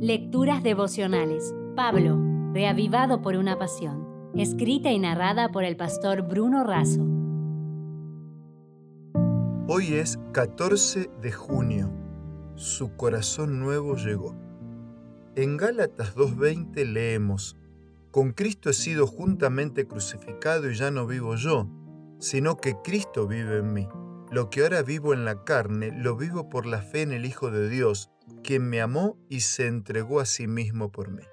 Lecturas devocionales. Pablo, reavivado por una pasión. Escrita y narrada por el pastor Bruno Razo. Hoy es 14 de junio. Su corazón nuevo llegó. En Gálatas 2.20 leemos, Con Cristo he sido juntamente crucificado y ya no vivo yo, sino que Cristo vive en mí. Lo que ahora vivo en la carne, lo vivo por la fe en el Hijo de Dios, quien me amó y se entregó a sí mismo por mí.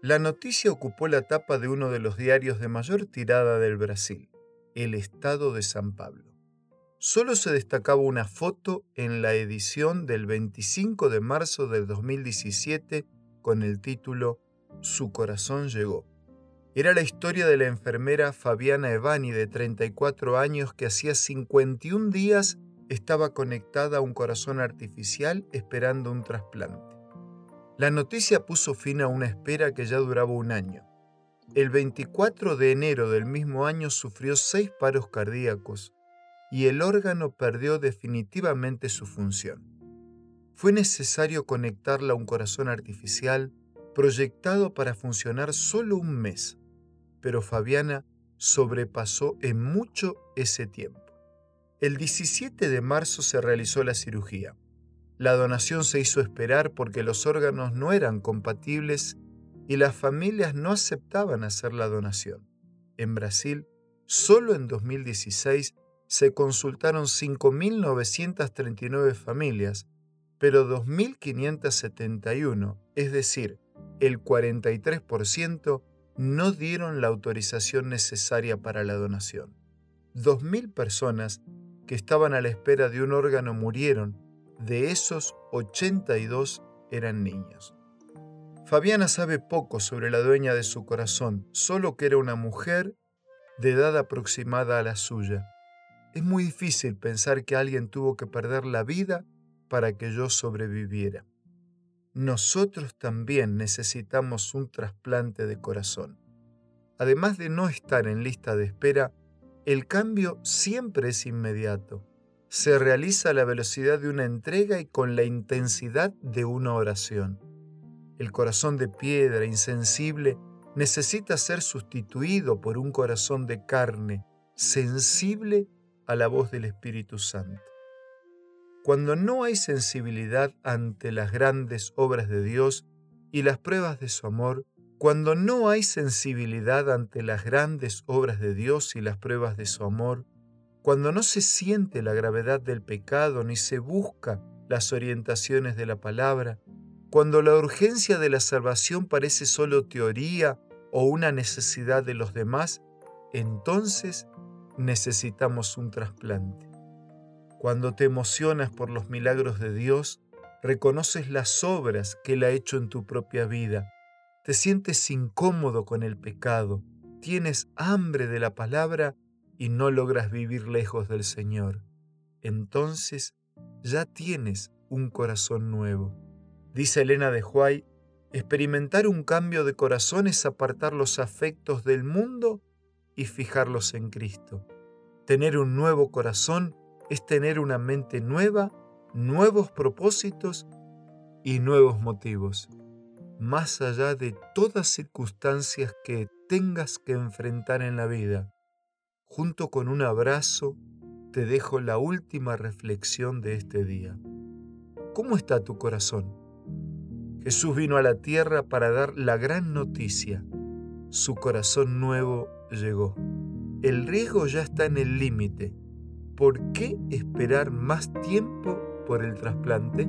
La noticia ocupó la tapa de uno de los diarios de mayor tirada del Brasil, El Estado de San Pablo. Solo se destacaba una foto en la edición del 25 de marzo de 2017 con el título Su corazón llegó. Era la historia de la enfermera Fabiana Evani, de 34 años, que hacía 51 días estaba conectada a un corazón artificial esperando un trasplante. La noticia puso fin a una espera que ya duraba un año. El 24 de enero del mismo año sufrió seis paros cardíacos y el órgano perdió definitivamente su función. Fue necesario conectarla a un corazón artificial proyectado para funcionar solo un mes pero Fabiana sobrepasó en mucho ese tiempo. El 17 de marzo se realizó la cirugía. La donación se hizo esperar porque los órganos no eran compatibles y las familias no aceptaban hacer la donación. En Brasil, solo en 2016 se consultaron 5.939 familias, pero 2.571, es decir, el 43%, no dieron la autorización necesaria para la donación. Dos mil personas que estaban a la espera de un órgano murieron, de esos 82 eran niños. Fabiana sabe poco sobre la dueña de su corazón, solo que era una mujer de edad aproximada a la suya. Es muy difícil pensar que alguien tuvo que perder la vida para que yo sobreviviera nosotros también necesitamos un trasplante de corazón. Además de no estar en lista de espera, el cambio siempre es inmediato. Se realiza a la velocidad de una entrega y con la intensidad de una oración. El corazón de piedra, insensible, necesita ser sustituido por un corazón de carne, sensible a la voz del Espíritu Santo. Cuando no hay sensibilidad ante las grandes obras de Dios y las pruebas de su amor, cuando no hay sensibilidad ante las grandes obras de Dios y las pruebas de su amor, cuando no se siente la gravedad del pecado ni se busca las orientaciones de la palabra, cuando la urgencia de la salvación parece solo teoría o una necesidad de los demás, entonces necesitamos un trasplante. Cuando te emocionas por los milagros de Dios, reconoces las obras que Él ha hecho en tu propia vida, te sientes incómodo con el pecado, tienes hambre de la palabra y no logras vivir lejos del Señor. Entonces ya tienes un corazón nuevo. Dice Elena de Huay, experimentar un cambio de corazón es apartar los afectos del mundo y fijarlos en Cristo. Tener un nuevo corazón es tener una mente nueva, nuevos propósitos y nuevos motivos, más allá de todas circunstancias que tengas que enfrentar en la vida. Junto con un abrazo, te dejo la última reflexión de este día. ¿Cómo está tu corazón? Jesús vino a la tierra para dar la gran noticia. Su corazón nuevo llegó. El riesgo ya está en el límite ¿por qué esperar más tiempo por el trasplante?